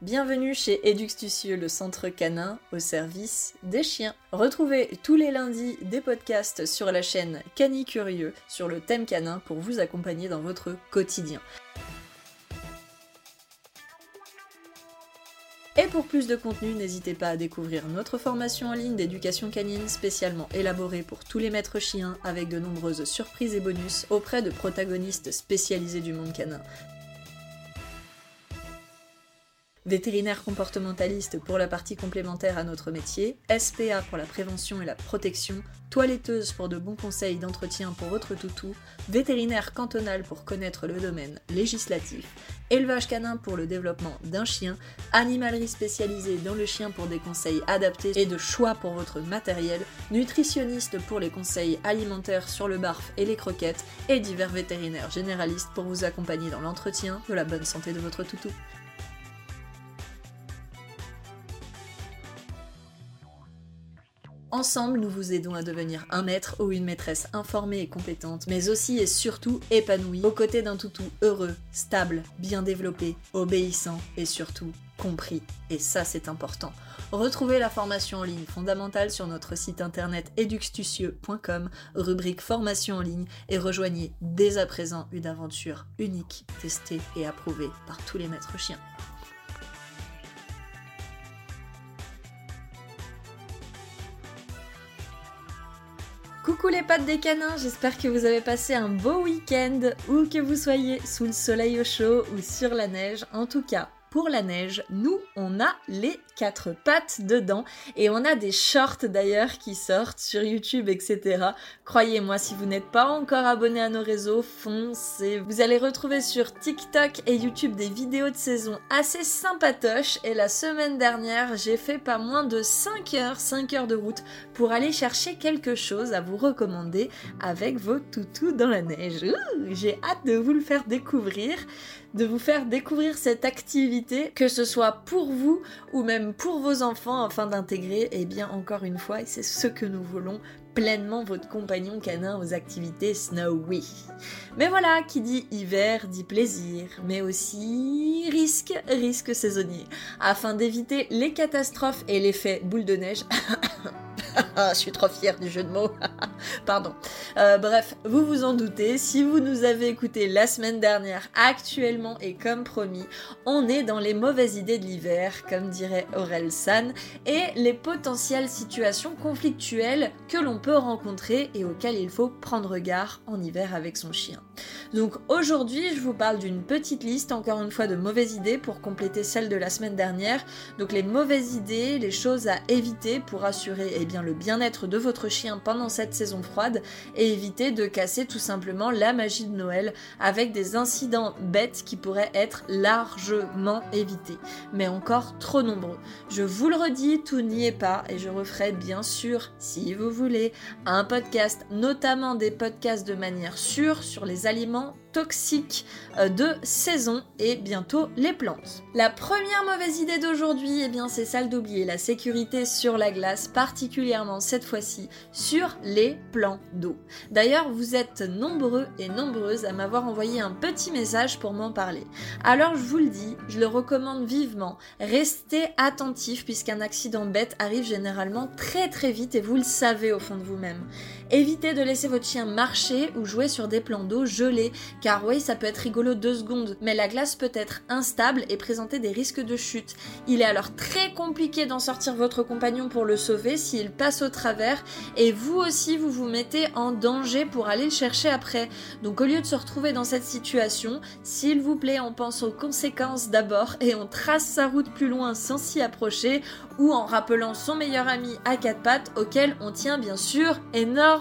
Bienvenue chez Eduxtucieux, le centre canin au service des chiens. Retrouvez tous les lundis des podcasts sur la chaîne Cani Curieux sur le thème canin pour vous accompagner dans votre quotidien. Et pour plus de contenu, n'hésitez pas à découvrir notre formation en ligne d'éducation canine spécialement élaborée pour tous les maîtres chiens avec de nombreuses surprises et bonus auprès de protagonistes spécialisés du monde canin. Vétérinaire comportementaliste pour la partie complémentaire à notre métier, SPA pour la prévention et la protection, toiletteuse pour de bons conseils d'entretien pour votre toutou, vétérinaire cantonal pour connaître le domaine législatif, élevage canin pour le développement d'un chien, animalerie spécialisée dans le chien pour des conseils adaptés et de choix pour votre matériel, nutritionniste pour les conseils alimentaires sur le barf et les croquettes, et divers vétérinaires généralistes pour vous accompagner dans l'entretien de la bonne santé de votre toutou. Ensemble, nous vous aidons à devenir un maître ou une maîtresse informée et compétente, mais aussi et surtout épanouie, aux côtés d'un toutou heureux, stable, bien développé, obéissant et surtout compris. Et ça, c'est important. Retrouvez la formation en ligne fondamentale sur notre site internet eduxtucieux.com, rubrique formation en ligne, et rejoignez dès à présent une aventure unique, testée et approuvée par tous les maîtres chiens. Coucou les pattes des canins, j'espère que vous avez passé un beau week-end, ou que vous soyez sous le soleil au chaud ou sur la neige. En tout cas, pour la neige, nous, on a les quatre pattes dedans et on a des shorts d'ailleurs qui sortent sur YouTube, etc. Croyez-moi, si vous n'êtes pas encore abonné à nos réseaux, foncez. Vous allez retrouver sur TikTok et YouTube des vidéos de saison assez sympatoches et la semaine dernière, j'ai fait pas moins de 5 heures, 5 heures de route pour aller chercher quelque chose à vous recommander avec vos toutous dans la neige. J'ai hâte de vous le faire découvrir de vous faire découvrir cette activité, que ce soit pour vous ou même pour vos enfants afin d'intégrer, et eh bien encore une fois, et c'est ce que nous voulons, pleinement votre compagnon canin aux activités snowy. Mais voilà, qui dit hiver dit plaisir, mais aussi risque, risque saisonnier, afin d'éviter les catastrophes et l'effet boule de neige. je suis trop fière du jeu de mots. Pardon. Euh, bref, vous vous en doutez, si vous nous avez écouté la semaine dernière, actuellement et comme promis, on est dans les mauvaises idées de l'hiver, comme dirait Aurel San, et les potentielles situations conflictuelles que l'on peut rencontrer et auxquelles il faut prendre garde en hiver avec son chien. Donc aujourd'hui, je vous parle d'une petite liste, encore une fois, de mauvaises idées pour compléter celle de la semaine dernière. Donc les mauvaises idées, les choses à éviter pour assurer eh bien, le bien-être de votre chien pendant cette saison froide et éviter de casser tout simplement la magie de Noël avec des incidents bêtes qui pourraient être largement évités, mais encore trop nombreux. Je vous le redis, tout n'y est pas et je referai bien sûr, si vous voulez, un podcast, notamment des podcasts de manière sûre sur les aliments toxiques euh, de saison et bientôt les plantes. La première mauvaise idée d'aujourd'hui, eh bien c'est celle d'oublier la sécurité sur la glace, particulièrement cette fois-ci sur les plans d'eau. D'ailleurs, vous êtes nombreux et nombreuses à m'avoir envoyé un petit message pour m'en parler. Alors je vous le dis, je le recommande vivement. Restez attentif puisqu'un accident bête arrive généralement très très vite et vous le savez au fond de vous-même. Évitez de laisser votre chien marcher ou jouer sur des plans d'eau gelés car oui, ça peut être rigolo deux secondes, mais la glace peut être instable et présenter des risques de chute. Il est alors très compliqué d'en sortir votre compagnon pour le sauver s'il passe au travers, et vous aussi vous vous mettez en danger pour aller le chercher après. Donc au lieu de se retrouver dans cette situation, s'il vous plaît, on pense aux conséquences d'abord et on trace sa route plus loin sans s'y approcher, ou en rappelant son meilleur ami à quatre pattes auquel on tient bien sûr énormément.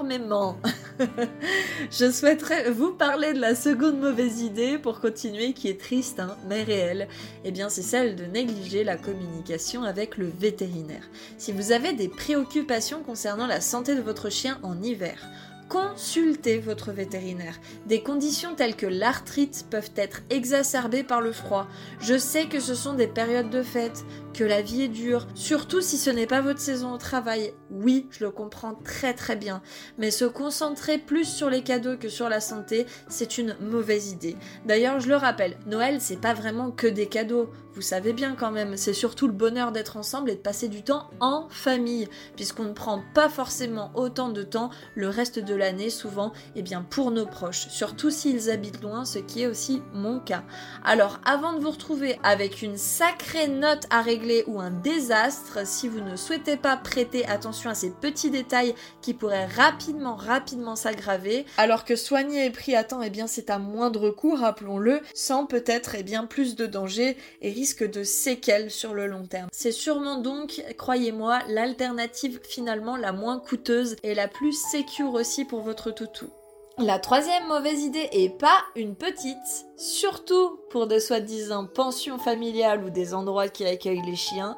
Je souhaiterais vous parler de la seconde mauvaise idée pour continuer qui est triste hein, mais réelle. Eh bien c'est celle de négliger la communication avec le vétérinaire. Si vous avez des préoccupations concernant la santé de votre chien en hiver, Consultez votre vétérinaire. Des conditions telles que l'arthrite peuvent être exacerbées par le froid. Je sais que ce sont des périodes de fête, que la vie est dure, surtout si ce n'est pas votre saison au travail. Oui, je le comprends très très bien, mais se concentrer plus sur les cadeaux que sur la santé, c'est une mauvaise idée. D'ailleurs, je le rappelle, Noël, c'est pas vraiment que des cadeaux. Vous savez bien quand même, c'est surtout le bonheur d'être ensemble et de passer du temps en famille, puisqu'on ne prend pas forcément autant de temps le reste de l'année, souvent, et eh bien pour nos proches, surtout s'ils habitent loin, ce qui est aussi mon cas. Alors, avant de vous retrouver avec une sacrée note à régler ou un désastre, si vous ne souhaitez pas prêter attention à ces petits détails qui pourraient rapidement, rapidement s'aggraver, alors que soigner et pris à temps, et eh bien c'est à moindre coût, rappelons-le, sans peut-être et eh bien plus de danger et risque de séquelles sur le long terme. C'est sûrement donc, croyez-moi, l'alternative finalement la moins coûteuse et la plus sécure aussi pour votre toutou. La troisième mauvaise idée, et pas une petite, surtout pour des soi-disant pensions familiales ou des endroits qui accueillent les chiens,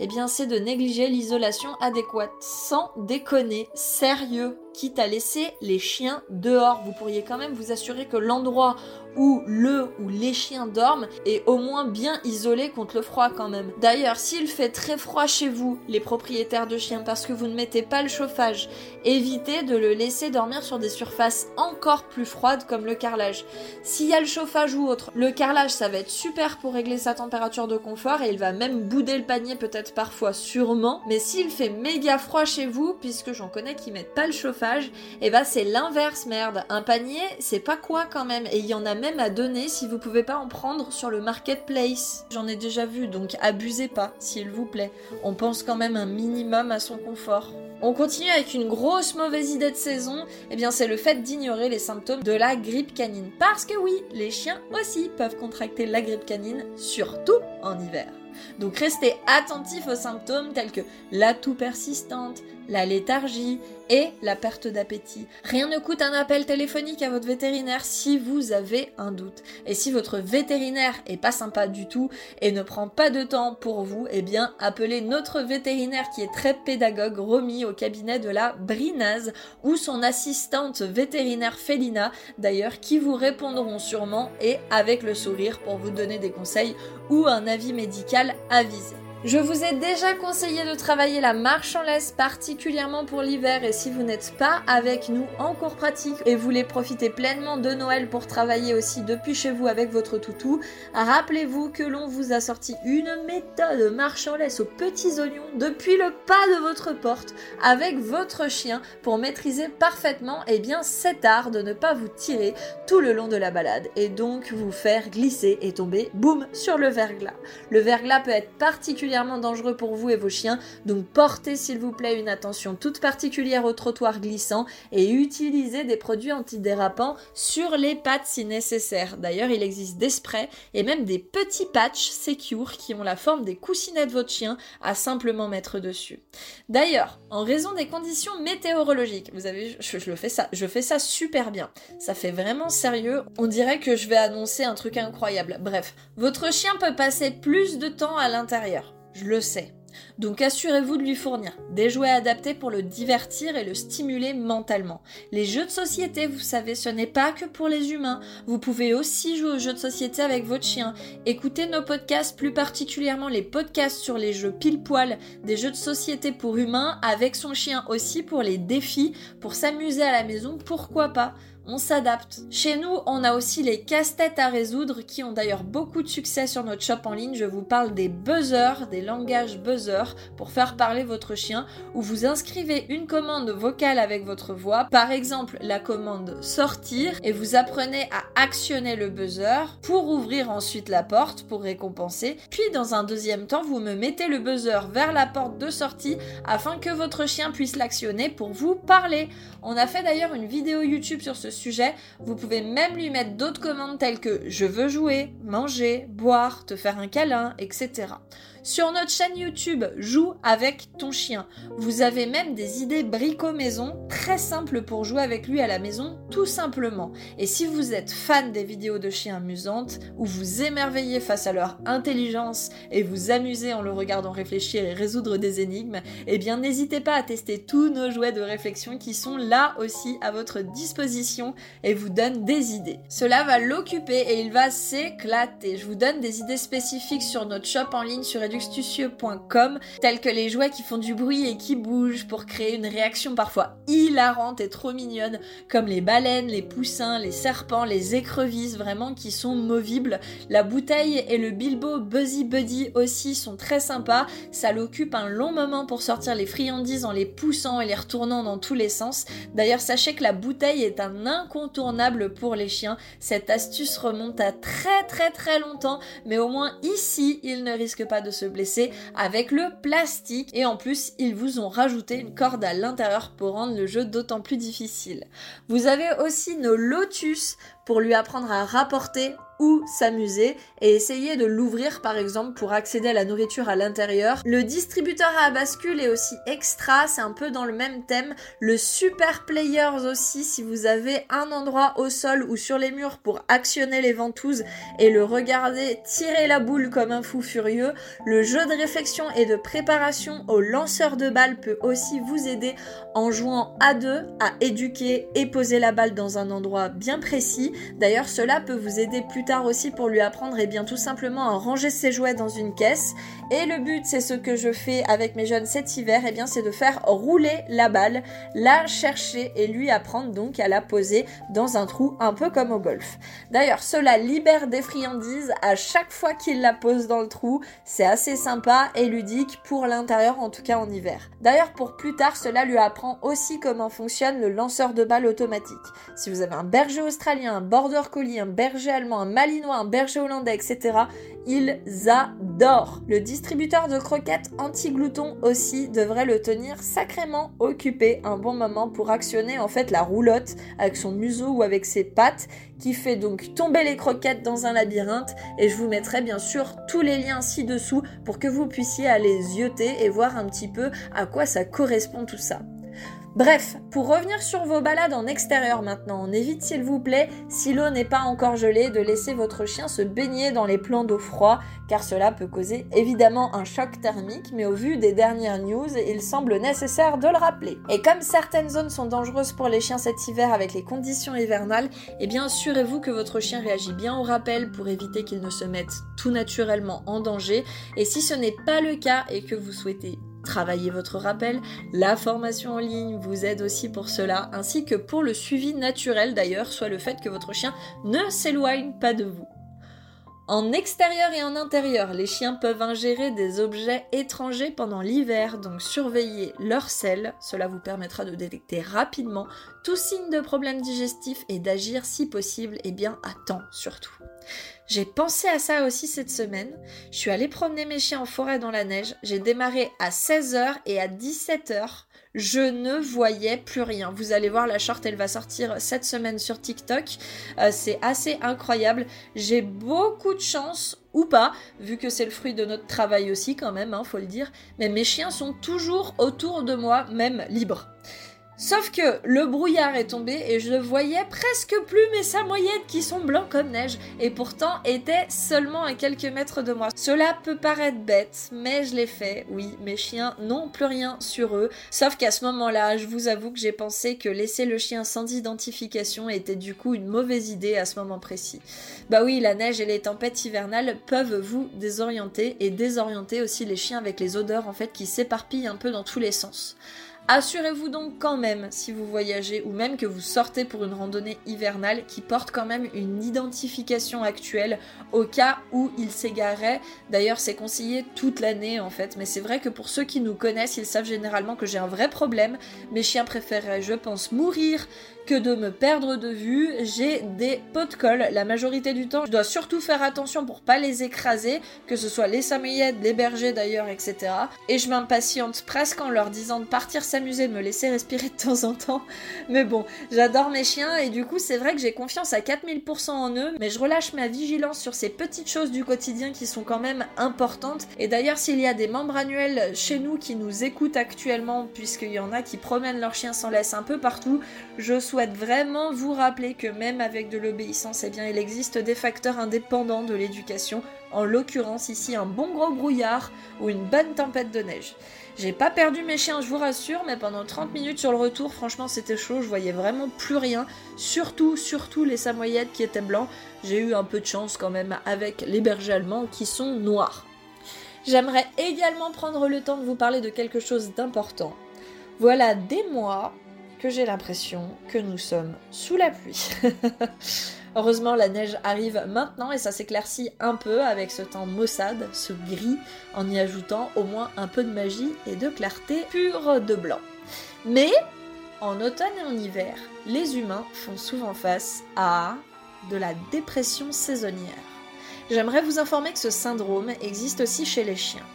eh bien c'est de négliger l'isolation adéquate. Sans déconner, sérieux, quitte à laisser les chiens dehors. Vous pourriez quand même vous assurer que l'endroit où le ou les chiens dorment est au moins bien isolé contre le froid quand même. D'ailleurs, s'il fait très froid chez vous, les propriétaires de chiens, parce que vous ne mettez pas le chauffage, évitez de le laisser dormir sur des surfaces encore plus froides comme le carrelage. S'il y a le chauffage ou autre, le carrelage ça va être super pour régler sa température de confort et il va même bouder le panier peut-être parfois sûrement. Mais s'il fait méga froid chez vous, puisque j'en connais qui mettent pas le chauffage, et eh bah ben, c'est l'inverse, merde. Un panier, c'est pas quoi quand même. Et il y en a même à donner si vous pouvez pas en prendre sur le marketplace. J'en ai déjà vu, donc abusez pas, s'il vous plaît. On pense quand même un minimum à son confort. On continue avec une grosse mauvaise idée de saison, et eh bien c'est le fait d'ignorer les symptômes de la grippe canine. Parce que oui, les chiens aussi peuvent contracter la grippe canine, surtout en hiver. Donc restez attentifs aux symptômes tels que la toux persistante, la léthargie et la perte d'appétit. Rien ne coûte un appel téléphonique à votre vétérinaire si vous avez un doute. Et si votre vétérinaire est pas sympa du tout et ne prend pas de temps pour vous, eh bien appelez notre vétérinaire qui est très pédagogue, Romy, au cabinet de la Brinaz ou son assistante vétérinaire Félina, d'ailleurs, qui vous répondront sûrement et avec le sourire pour vous donner des conseils ou un avis médical avisé. Je vous ai déjà conseillé de travailler la marche en laisse particulièrement pour l'hiver et si vous n'êtes pas avec nous en cours pratique et voulez profiter pleinement de Noël pour travailler aussi depuis chez vous avec votre toutou, rappelez-vous que l'on vous a sorti une méthode marche en laisse aux petits oignons depuis le pas de votre porte avec votre chien pour maîtriser parfaitement et eh bien cet art de ne pas vous tirer tout le long de la balade et donc vous faire glisser et tomber boum sur le verglas. Le verglas peut être particulièrement dangereux pour vous et vos chiens, donc portez s'il vous plaît une attention toute particulière au trottoir glissant et utilisez des produits antidérapants sur les pattes si nécessaire. D'ailleurs, il existe des sprays et même des petits patchs secure qui ont la forme des coussinets de votre chien à simplement mettre dessus. D'ailleurs, en raison des conditions météorologiques, vous avez je, je le fais ça, je fais ça super bien. Ça fait vraiment sérieux. On dirait que je vais annoncer un truc incroyable. Bref, votre chien peut passer plus de temps à l'intérieur je le sais. Donc assurez-vous de lui fournir des jouets adaptés pour le divertir et le stimuler mentalement. Les jeux de société, vous savez, ce n'est pas que pour les humains. Vous pouvez aussi jouer aux jeux de société avec votre chien. Écoutez nos podcasts, plus particulièrement les podcasts sur les jeux pile-poil, des jeux de société pour humains, avec son chien aussi pour les défis, pour s'amuser à la maison, pourquoi pas on s'adapte. Chez nous, on a aussi les casse-têtes à résoudre qui ont d'ailleurs beaucoup de succès sur notre shop en ligne. Je vous parle des buzzers, des langages buzzers pour faire parler votre chien où vous inscrivez une commande vocale avec votre voix, par exemple la commande sortir et vous apprenez à actionner le buzzer pour ouvrir ensuite la porte pour récompenser. Puis dans un deuxième temps, vous me mettez le buzzer vers la porte de sortie afin que votre chien puisse l'actionner pour vous parler. On a fait d'ailleurs une vidéo YouTube sur ce sujet. Vous pouvez même lui mettre d'autres commandes telles que je veux jouer, manger, boire, te faire un câlin, etc. Sur notre chaîne YouTube Joue avec ton chien, vous avez même des idées brico maison très simples pour jouer avec lui à la maison tout simplement. Et si vous êtes fan des vidéos de chiens amusantes ou vous émerveillez face à leur intelligence et vous amusez en le regardant réfléchir et résoudre des énigmes, eh bien n'hésitez pas à tester tous nos jouets de réflexion qui sont là aussi à votre disposition et vous donnent des idées. Cela va l'occuper et il va s'éclater. Je vous donne des idées spécifiques sur notre shop en ligne sur tels que les jouets qui font du bruit et qui bougent pour créer une réaction parfois hilarante et trop mignonne, comme les baleines, les poussins, les serpents, les écrevisses, vraiment qui sont movibles. La bouteille et le Bilbo Buzzy Buddy aussi sont très sympas. Ça l'occupe un long moment pour sortir les friandises en les poussant et les retournant dans tous les sens. D'ailleurs, sachez que la bouteille est un incontournable pour les chiens. Cette astuce remonte à très très très longtemps, mais au moins ici, ils ne risquent pas de se blesser avec le plastique. Et en plus, ils vous ont rajouté une corde à l'intérieur pour rendre le jeu d'autant plus difficile. Vous avez aussi nos lotus pour lui apprendre à rapporter ou s'amuser et essayer de l'ouvrir par exemple pour accéder à la nourriture à l'intérieur. Le distributeur à bascule est aussi extra, c'est un peu dans le même thème. Le super players aussi si vous avez un endroit au sol ou sur les murs pour actionner les ventouses et le regarder tirer la boule comme un fou furieux. Le jeu de réflexion et de préparation au lanceur de balles peut aussi vous aider en jouant à deux à éduquer et poser la balle dans un endroit bien précis. D'ailleurs cela peut vous aider plus tard aussi pour lui apprendre et eh bien tout simplement à ranger ses jouets dans une caisse. Et le but, c'est ce que je fais avec mes jeunes cet hiver, et eh bien c'est de faire rouler la balle, la chercher et lui apprendre donc à la poser dans un trou un peu comme au golf. D'ailleurs, cela libère des friandises à chaque fois qu'il la pose dans le trou. C'est assez sympa et ludique pour l'intérieur, en tout cas en hiver. D'ailleurs, pour plus tard, cela lui apprend aussi comment fonctionne le lanceur de balles automatique. Si vous avez un berger australien, border collie, un berger allemand, un malinois, un berger hollandais, etc. Ils adorent. Le distributeur de croquettes anti-glouton aussi devrait le tenir sacrément occupé un bon moment pour actionner en fait la roulotte avec son museau ou avec ses pattes qui fait donc tomber les croquettes dans un labyrinthe et je vous mettrai bien sûr tous les liens ci-dessous pour que vous puissiez aller zioter et voir un petit peu à quoi ça correspond tout ça. Bref, pour revenir sur vos balades en extérieur maintenant, on évite s'il vous plaît, si l'eau n'est pas encore gelée, de laisser votre chien se baigner dans les plans d'eau froid, car cela peut causer évidemment un choc thermique, mais au vu des dernières news, il semble nécessaire de le rappeler. Et comme certaines zones sont dangereuses pour les chiens cet hiver avec les conditions hivernales, eh bien assurez-vous que votre chien réagit bien au rappel pour éviter qu'il ne se mette tout naturellement en danger. Et si ce n'est pas le cas et que vous souhaitez Travaillez votre rappel, la formation en ligne vous aide aussi pour cela, ainsi que pour le suivi naturel d'ailleurs, soit le fait que votre chien ne s'éloigne pas de vous. En extérieur et en intérieur, les chiens peuvent ingérer des objets étrangers pendant l'hiver, donc surveillez leur sel, cela vous permettra de détecter rapidement tout signe de problème digestif et d'agir si possible et bien à temps surtout. J'ai pensé à ça aussi cette semaine. Je suis allée promener mes chiens en forêt dans la neige. J'ai démarré à 16h et à 17h. Je ne voyais plus rien. Vous allez voir, la short, elle va sortir cette semaine sur TikTok. Euh, c'est assez incroyable. J'ai beaucoup de chance ou pas, vu que c'est le fruit de notre travail aussi quand même, hein, faut le dire. Mais mes chiens sont toujours autour de moi, même libres. Sauf que le brouillard est tombé et je ne voyais presque plus mes samoyettes qui sont blancs comme neige et pourtant étaient seulement à quelques mètres de moi. Cela peut paraître bête, mais je l'ai fait, oui, mes chiens n'ont plus rien sur eux. Sauf qu'à ce moment-là, je vous avoue que j'ai pensé que laisser le chien sans identification était du coup une mauvaise idée à ce moment précis. Bah oui, la neige et les tempêtes hivernales peuvent vous désorienter et désorienter aussi les chiens avec les odeurs en fait qui s'éparpillent un peu dans tous les sens. Assurez-vous donc quand même, si vous voyagez ou même que vous sortez pour une randonnée hivernale, qui porte quand même une identification actuelle au cas où il s'égarait. D'ailleurs, c'est conseillé toute l'année en fait, mais c'est vrai que pour ceux qui nous connaissent, ils savent généralement que j'ai un vrai problème. Mes chiens préféreraient, je pense, mourir que de me perdre de vue. J'ai des pots de colle la majorité du temps. Je dois surtout faire attention pour pas les écraser, que ce soit les samoyèdes, les bergers d'ailleurs, etc. Et je m'impatiente presque en leur disant de partir s'amuser, de me laisser respirer de temps en temps. Mais bon, j'adore mes chiens et du coup c'est vrai que j'ai confiance à 4000% en eux, mais je relâche ma vigilance sur ces petites choses du quotidien qui sont quand même importantes. Et d'ailleurs s'il y a des membres annuels chez nous qui nous écoutent actuellement, puisqu'il y en a qui promènent leurs chiens sans laisse un peu partout, je souhaite vraiment vous rappeler que même avec de l'obéissance, eh bien, il existe des facteurs indépendants de l'éducation, en l'occurrence ici un bon gros brouillard ou une bonne tempête de neige. J'ai pas perdu mes chiens, je vous rassure, mais pendant 30 minutes sur le retour, franchement, c'était chaud, je voyais vraiment plus rien. Surtout, surtout les samoyèdes qui étaient blancs. J'ai eu un peu de chance quand même avec les bergers allemands qui sont noirs. J'aimerais également prendre le temps de vous parler de quelque chose d'important. Voilà des mois que j'ai l'impression que nous sommes sous la pluie. Heureusement, la neige arrive maintenant et ça s'éclaircit un peu avec ce temps maussade, ce gris, en y ajoutant au moins un peu de magie et de clarté pure de blanc. Mais, en automne et en hiver, les humains font souvent face à de la dépression saisonnière. J'aimerais vous informer que ce syndrome existe aussi chez les chiens.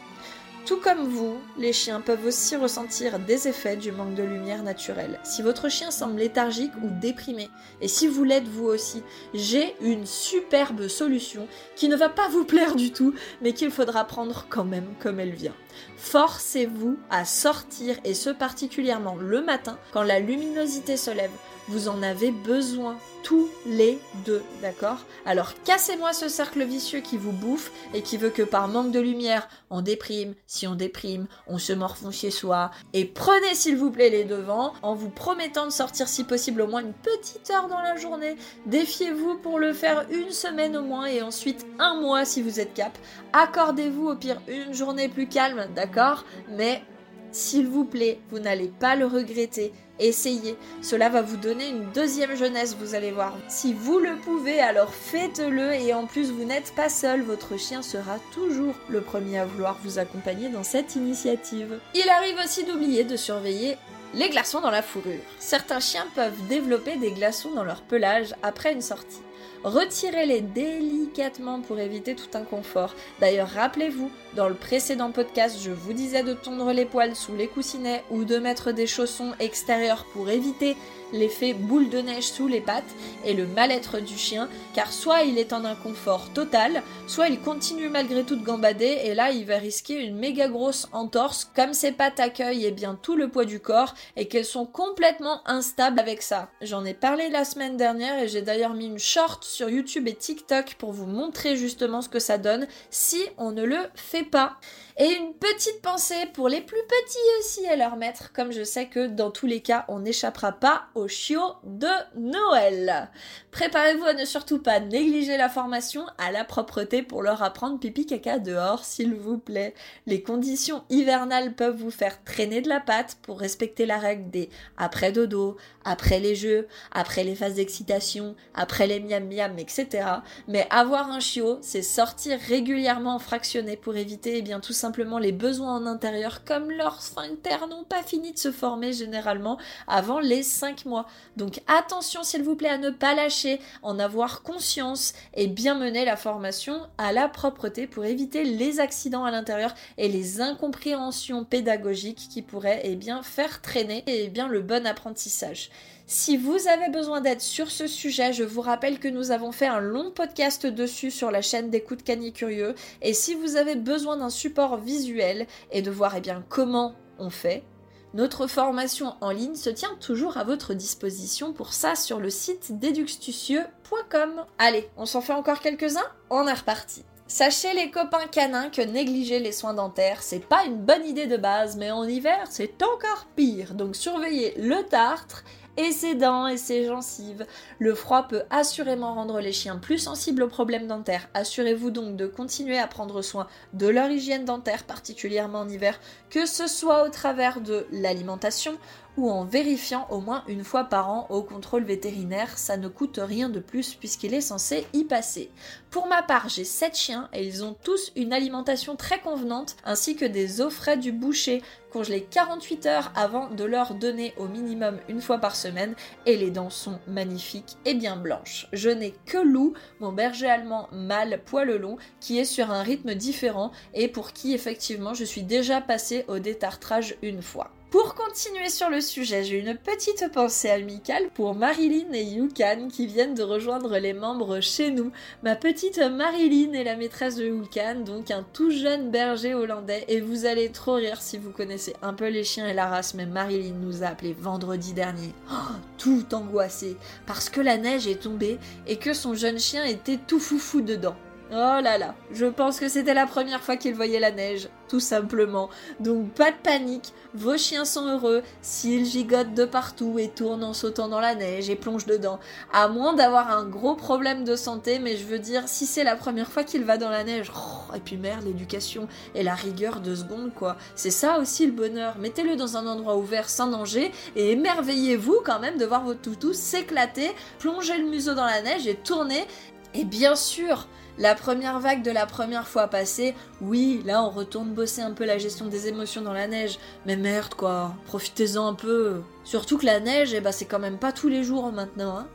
Tout comme vous, les chiens peuvent aussi ressentir des effets du manque de lumière naturelle. Si votre chien semble léthargique ou déprimé, et si vous l'êtes vous aussi, j'ai une superbe solution qui ne va pas vous plaire du tout, mais qu'il faudra prendre quand même comme elle vient. Forcez-vous à sortir, et ce particulièrement le matin, quand la luminosité se lève. Vous en avez besoin tous les deux, d'accord? Alors cassez-moi ce cercle vicieux qui vous bouffe et qui veut que par manque de lumière, on déprime, si on déprime, on se morfond chez soi. Et prenez s'il vous plaît les devants en vous promettant de sortir si possible au moins une petite heure dans la journée. Défiez-vous pour le faire une semaine au moins et ensuite un mois si vous êtes cap. Accordez-vous au pire une journée plus calme, d'accord? Mais s'il vous plaît, vous n'allez pas le regretter. Essayez, cela va vous donner une deuxième jeunesse, vous allez voir. Si vous le pouvez, alors faites-le et en plus vous n'êtes pas seul, votre chien sera toujours le premier à vouloir vous accompagner dans cette initiative. Il arrive aussi d'oublier de surveiller les glaçons dans la fourrure. Certains chiens peuvent développer des glaçons dans leur pelage après une sortie. Retirez-les délicatement pour éviter tout inconfort. D'ailleurs, rappelez-vous, dans le précédent podcast, je vous disais de tondre les poils sous les coussinets ou de mettre des chaussons extérieurs pour éviter l'effet boule de neige sous les pattes et le mal-être du chien, car soit il est en inconfort total, soit il continue malgré tout de gambader et là il va risquer une méga grosse entorse, comme ses pattes accueillent et bien tout le poids du corps et qu'elles sont complètement instables avec ça. J'en ai parlé la semaine dernière et j'ai d'ailleurs mis une short sur YouTube et TikTok pour vous montrer justement ce que ça donne si on ne le fait pas. Et une petite pensée pour les plus petits aussi et leur maître, comme je sais que dans tous les cas, on n'échappera pas au chiot de Noël. Préparez-vous à ne surtout pas négliger la formation à la propreté pour leur apprendre pipi caca dehors, s'il vous plaît. Les conditions hivernales peuvent vous faire traîner de la patte pour respecter la règle des après dodo, après les jeux, après les phases d'excitation, après les miam miam, etc. Mais avoir un chiot, c'est sortir régulièrement fractionné pour éviter eh bien tout simplement les besoins en intérieur comme leurs sphincters n'ont pas fini de se former généralement avant les 5 mois. Donc attention s'il vous plaît à ne pas lâcher, en avoir conscience et bien mener la formation à la propreté pour éviter les accidents à l'intérieur et les incompréhensions pédagogiques qui pourraient eh bien faire traîner eh bien le bon apprentissage. Si vous avez besoin d'aide sur ce sujet, je vous rappelle que nous avons fait un long podcast dessus sur la chaîne d'écoute Cani Curieux. Et si vous avez besoin d'un support visuel et de voir eh bien, comment on fait, notre formation en ligne se tient toujours à votre disposition pour ça sur le site déduxtucieux.com. Allez, on s'en fait encore quelques-uns? On est reparti. Sachez les copains canins que négliger les soins dentaires, c'est pas une bonne idée de base, mais en hiver, c'est encore pire. Donc surveillez le tartre et ses dents et ses gencives. Le froid peut assurément rendre les chiens plus sensibles aux problèmes dentaires. Assurez-vous donc de continuer à prendre soin de leur hygiène dentaire, particulièrement en hiver, que ce soit au travers de l'alimentation ou en vérifiant au moins une fois par an au contrôle vétérinaire, ça ne coûte rien de plus puisqu'il est censé y passer. Pour ma part, j'ai 7 chiens et ils ont tous une alimentation très convenante ainsi que des eaux frais du boucher congelées 48 heures avant de leur donner au minimum une fois par semaine et les dents sont magnifiques et bien blanches. Je n'ai que Lou, mon berger allemand mâle poil long, qui est sur un rythme différent et pour qui effectivement je suis déjà passée au détartrage une fois. Pour continuer sur le sujet, j'ai une petite pensée amicale pour Marilyn et Yukan qui viennent de rejoindre les membres chez nous. Ma petite Marilyn est la maîtresse de Yukan, donc un tout jeune berger hollandais, et vous allez trop rire si vous connaissez un peu les chiens et la race, mais Marilyn nous a appelé vendredi dernier, oh, tout angoissé, parce que la neige est tombée et que son jeune chien était tout foufou dedans. Oh là là, je pense que c'était la première fois qu'ils voyaient la neige, tout simplement. Donc pas de panique, vos chiens sont heureux s'ils gigotent de partout et tournent en sautant dans la neige et plongent dedans. À moins d'avoir un gros problème de santé, mais je veux dire, si c'est la première fois qu'il va dans la neige, oh, et puis merde, l'éducation et la rigueur de secondes, quoi. C'est ça aussi le bonheur. Mettez-le dans un endroit ouvert sans danger et émerveillez-vous quand même de voir votre toutou s'éclater, plonger le museau dans la neige et tourner. Et bien sûr, la première vague de la première fois passée, oui, là on retourne bosser un peu la gestion des émotions dans la neige. Mais merde quoi, profitez-en un peu. Surtout que la neige, eh ben, c'est quand même pas tous les jours maintenant. Hein.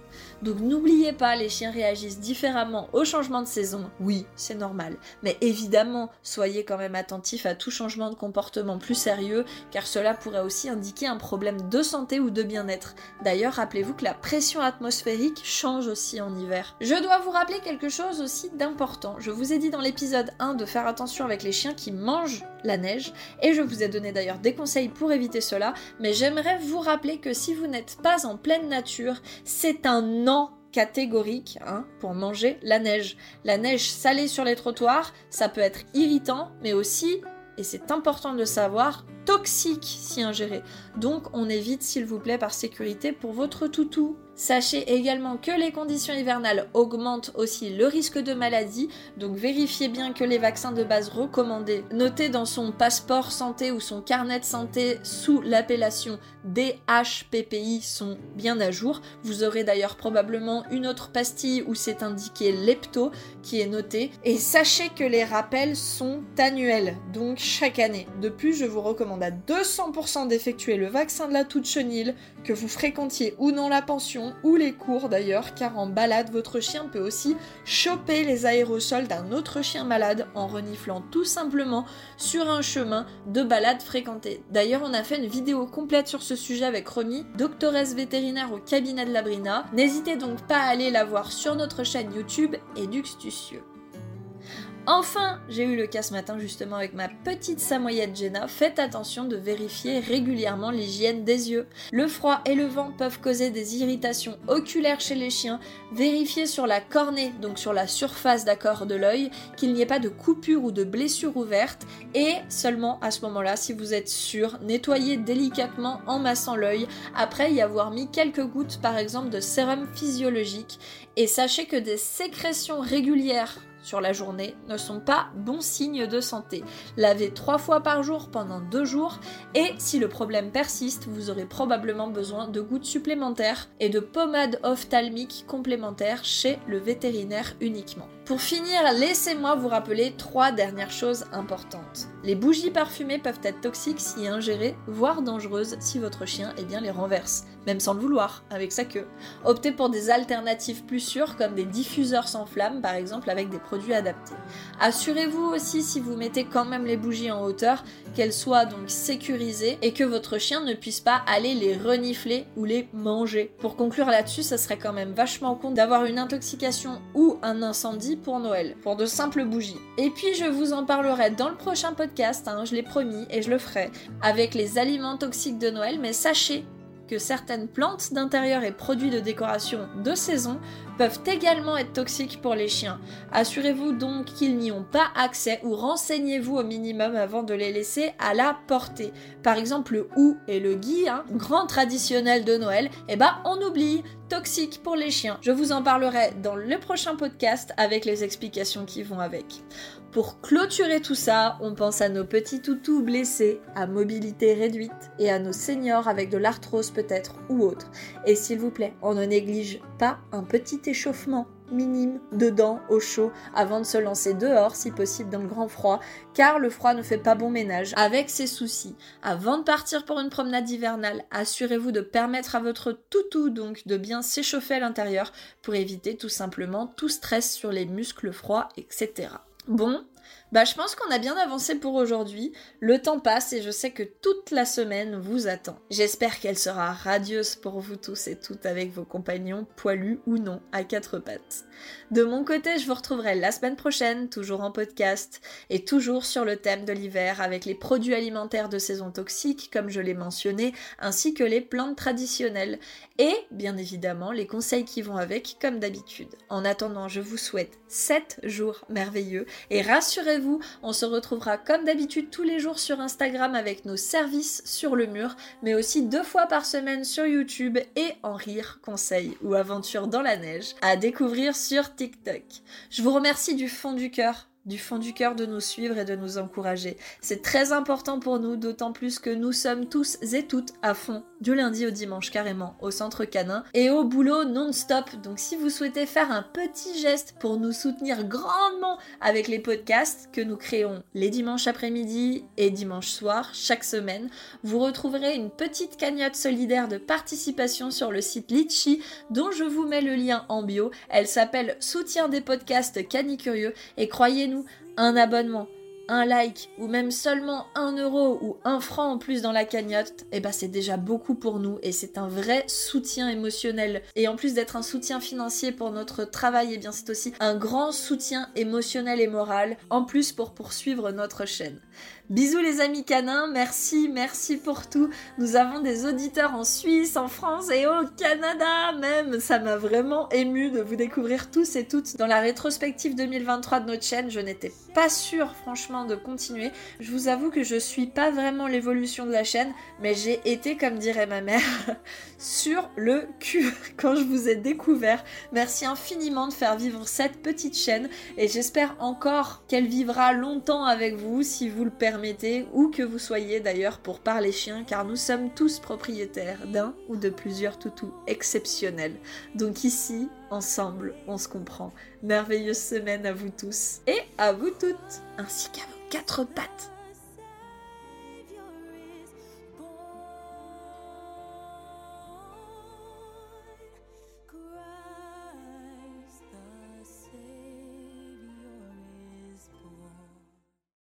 Donc n'oubliez pas, les chiens réagissent différemment au changement de saison. Oui, c'est normal. Mais évidemment, soyez quand même attentifs à tout changement de comportement plus sérieux, car cela pourrait aussi indiquer un problème de santé ou de bien-être. D'ailleurs, rappelez-vous que la pression atmosphérique change aussi en hiver. Je dois vous rappeler quelque chose aussi d'important. Je vous ai dit dans l'épisode 1 de faire attention avec les chiens qui mangent la neige, et je vous ai donné d'ailleurs des conseils pour éviter cela, mais j'aimerais vous rappeler que si vous n'êtes pas en pleine nature, c'est un non catégorique hein, pour manger la neige. La neige salée sur les trottoirs, ça peut être irritant, mais aussi, et c'est important de savoir, toxique si ingéré. Donc on évite s'il vous plaît par sécurité pour votre toutou. Sachez également que les conditions hivernales augmentent aussi le risque de maladie, donc vérifiez bien que les vaccins de base recommandés, notés dans son passeport santé ou son carnet de santé sous l'appellation DHPPI sont bien à jour. Vous aurez d'ailleurs probablement une autre pastille où c'est indiqué lepto qui est noté. Et sachez que les rappels sont annuels, donc chaque année. De plus, je vous recommande à 200% d'effectuer le vaccin de la toute chenille, que vous fréquentiez ou non la pension, ou les cours d'ailleurs, car en balade, votre chien peut aussi choper les aérosols d'un autre chien malade en reniflant tout simplement sur un chemin de balade fréquenté. D'ailleurs, on a fait une vidéo complète sur ce sujet avec Romy, doctoresse vétérinaire au cabinet de Labrina. N'hésitez donc pas à aller la voir sur notre chaîne YouTube Eduxtucieux. Enfin, j'ai eu le cas ce matin justement avec ma petite samoyette Jenna. Faites attention de vérifier régulièrement l'hygiène des yeux. Le froid et le vent peuvent causer des irritations oculaires chez les chiens. Vérifiez sur la cornée, donc sur la surface d'accord de l'œil, qu'il n'y ait pas de coupure ou de blessure ouverte. Et seulement à ce moment-là, si vous êtes sûr, nettoyez délicatement en massant l'œil après y avoir mis quelques gouttes par exemple de sérum physiologique. Et sachez que des sécrétions régulières sur la journée ne sont pas bons signes de santé. Lavez trois fois par jour pendant deux jours et si le problème persiste, vous aurez probablement besoin de gouttes supplémentaires et de pommades ophtalmiques complémentaires chez le vétérinaire uniquement. Pour finir, laissez-moi vous rappeler trois dernières choses importantes. Les bougies parfumées peuvent être toxiques si ingérées, voire dangereuses si votre chien eh bien, les renverse, même sans le vouloir, avec sa queue. Optez pour des alternatives plus sûres comme des diffuseurs sans flamme par exemple avec des produits adaptés. Assurez-vous aussi si vous mettez quand même les bougies en hauteur qu'elles soient donc sécurisées et que votre chien ne puisse pas aller les renifler ou les manger. Pour conclure là-dessus, ça serait quand même vachement con d'avoir une intoxication ou un incendie pour Noël, pour de simples bougies. Et puis je vous en parlerai dans le prochain podcast, hein, je l'ai promis et je le ferai, avec les aliments toxiques de Noël, mais sachez certaines plantes d'intérieur et produits de décoration de saison peuvent également être toxiques pour les chiens. Assurez-vous donc qu'ils n'y ont pas accès ou renseignez-vous au minimum avant de les laisser à la portée. Par exemple le hou et le gui, hein, grand traditionnel de Noël, eh ben on oublie, toxique pour les chiens. Je vous en parlerai dans le prochain podcast avec les explications qui vont avec. Pour clôturer tout ça, on pense à nos petits toutous blessés, à mobilité réduite et à nos seniors avec de l'arthrose peut-être ou autre. Et s'il vous plaît, on ne néglige pas un petit échauffement minime dedans au chaud avant de se lancer dehors si possible dans le grand froid car le froid ne fait pas bon ménage avec ses soucis. Avant de partir pour une promenade hivernale, assurez-vous de permettre à votre toutou donc de bien s'échauffer à l'intérieur pour éviter tout simplement tout stress sur les muscles froids etc. Bon, Bah, je pense qu'on a bien avancé pour aujourd'hui. Le temps passe et je sais que toute la semaine vous attend. J'espère qu'elle sera radieuse pour vous tous et toutes avec vos compagnons, poilus ou non, à quatre pattes. De mon côté, je vous retrouverai la semaine prochaine, toujours en podcast et toujours sur le thème de l'hiver avec les produits alimentaires de saison toxiques, comme je l'ai mentionné, ainsi que les plantes traditionnelles et, bien évidemment, les conseils qui vont avec, comme d'habitude. En attendant, je vous souhaite 7 jours merveilleux et rassurez-vous on se retrouvera comme d'habitude tous les jours sur Instagram avec nos services sur le mur, mais aussi deux fois par semaine sur YouTube et en rire, conseils ou aventures dans la neige à découvrir sur TikTok. Je vous remercie du fond du cœur du fond du cœur de nous suivre et de nous encourager. C'est très important pour nous, d'autant plus que nous sommes tous et toutes à fond, du lundi au dimanche carrément, au centre canin et au boulot non-stop. Donc si vous souhaitez faire un petit geste pour nous soutenir grandement avec les podcasts que nous créons les dimanches après-midi et dimanche soir chaque semaine, vous retrouverez une petite cagnotte solidaire de participation sur le site Litchi dont je vous mets le lien en bio. Elle s'appelle Soutien des podcasts Canicurieux et croyez nous un abonnement, un like ou même seulement un euro ou un franc en plus dans la cagnotte, eh ben c'est déjà beaucoup pour nous et c'est un vrai soutien émotionnel. Et en plus d'être un soutien financier pour notre travail, eh bien c'est aussi un grand soutien émotionnel et moral en plus pour poursuivre notre chaîne. Bisous les amis canins, merci, merci pour tout. Nous avons des auditeurs en Suisse, en France et au Canada même. Ça m'a vraiment ému de vous découvrir tous et toutes dans la rétrospective 2023 de notre chaîne. Je n'étais pas sûre franchement de continuer. Je vous avoue que je suis pas vraiment l'évolution de la chaîne, mais j'ai été, comme dirait ma mère, sur le cul quand je vous ai découvert. Merci infiniment de faire vivre cette petite chaîne et j'espère encore qu'elle vivra longtemps avec vous si vous le permettez où que vous soyez d'ailleurs pour parler chien, car nous sommes tous propriétaires d'un ou de plusieurs toutous exceptionnels. Donc ici, ensemble, on se comprend. Merveilleuse semaine à vous tous et à vous toutes, ainsi qu'à vos quatre pattes.